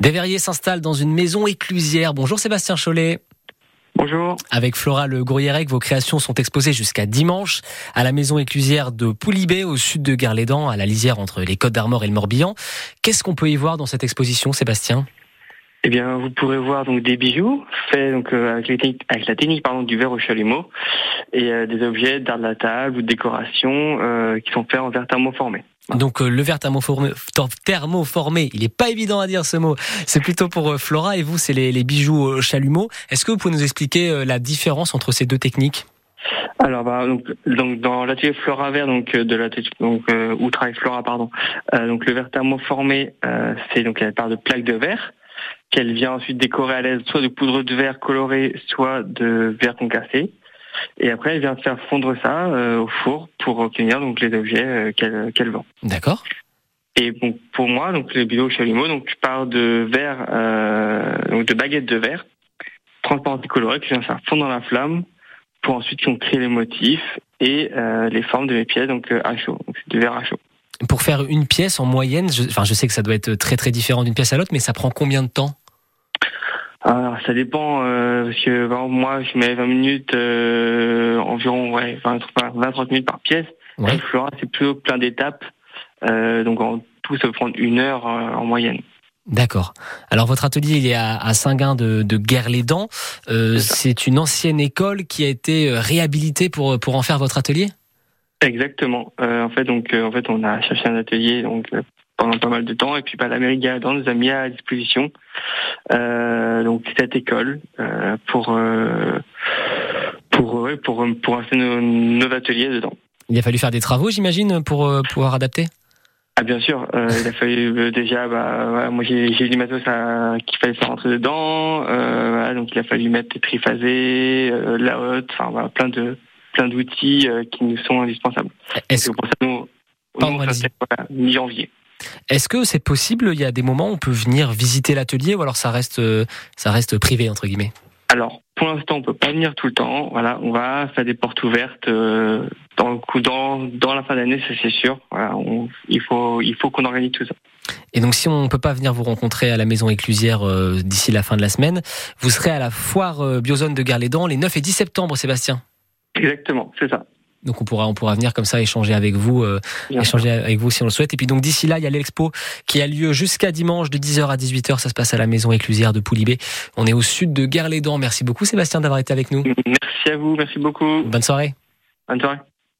Des verriers s'installent dans une maison éclusière. Bonjour Sébastien Chollet. Bonjour. Avec Flora Le Gourierec, vos créations sont exposées jusqu'à dimanche à la maison éclusière de Poulibé, au sud de Gare-les-Dents, à la lisière entre les Côtes d'Armor et le Morbihan. Qu'est-ce qu'on peut y voir dans cette exposition, Sébastien? Eh bien, vous pourrez voir donc des bijoux faits donc euh, avec, avec, la technique pardon du verre au chalumeau et euh, des objets d'art de la table ou de décoration euh, qui sont faits en verre thermoformé. Donc le verre thermoformé, thermoformé, il n'est pas évident à dire ce mot. C'est plutôt pour Flora et vous, c'est les, bijoux au chalumeau. Est-ce que vous pouvez nous expliquer la différence entre ces deux techniques? Alors bah, donc, donc dans l'atelier Flora Vert donc de la donc où travaille Flora pardon donc le verre thermoformé c'est donc elle part de plaques de verre qu'elle vient ensuite décorer à l'aise soit de poudre de verre colorée, soit de verre concassé. Et après, elle vient faire fondre ça euh, au four pour obtenir donc les objets euh, qu'elle vend. D'accord. Et bon, pour moi, donc le bibelots chalumeau, donc je parle de verre, euh, donc de baguettes de verre transparentes et colorées qui vient faire fondre dans la flamme pour ensuite créer les motifs et les formes de mes pièces donc à chaud, donc verre à chaud. Pour faire une pièce en moyenne, je, enfin je sais que ça doit être très très différent d'une pièce à l'autre, mais ça prend combien de temps? Alors, ça dépend, euh, parce que moi, je mets 20 minutes, euh, environ ouais, 20-30 minutes par pièce. Ouais. Flora, c'est plutôt plein d'étapes. Euh, donc, en tout, ça peut prendre une heure en moyenne. D'accord. Alors votre atelier il est à, à Saint-Gain de, de Guerre-les-Dents. Euh, c'est une ancienne école qui a été réhabilitée pour pour en faire votre atelier? Exactement. En fait, donc, en fait, on a cherché un atelier donc pendant pas mal de temps et puis bah, la mairie nous a mis à disposition euh, donc cette école euh, pour euh, pour pour pour installer nos, nos, ateliers dedans. Il a fallu faire des travaux, j'imagine, pour pouvoir adapter? Ah bien sûr, il a fallu déjà, bah, moi j'ai eu du matos qu'il fallait faire rentrer dedans, donc il a fallu mettre des triphasés, la haute, enfin plein de plein d'outils qui nous sont indispensables. Est-ce que pour ça nous, mi-janvier. Est-ce que c'est possible Il y a des moments où on peut venir visiter l'atelier ou alors ça reste, ça reste privé entre guillemets? Alors pour l'instant on peut pas venir tout le temps. Voilà, on va faire des portes ouvertes euh, dans le coup dans, dans la fin d'année, ça c'est sûr. Voilà, il faut il faut qu'on organise tout ça. Et donc, si on ne peut pas venir vous rencontrer à la maison éclusière euh, d'ici la fin de la semaine, vous serez à la foire euh, Biozone de Gare-les-Dents les 9 et 10 septembre, Sébastien? Exactement, c'est ça. Donc on pourra on pourra venir comme ça échanger avec vous, euh, échanger avec vous si on le souhaite. Et puis donc d'ici là, il y a l'expo qui a lieu jusqu'à dimanche de 10h à 18h. Ça se passe à la maison éclusière de Poulibé. On est au sud de Guerre-les-Dents. Merci beaucoup Sébastien d'avoir été avec nous. Merci à vous, merci beaucoup. Bonne soirée. Bonne soirée.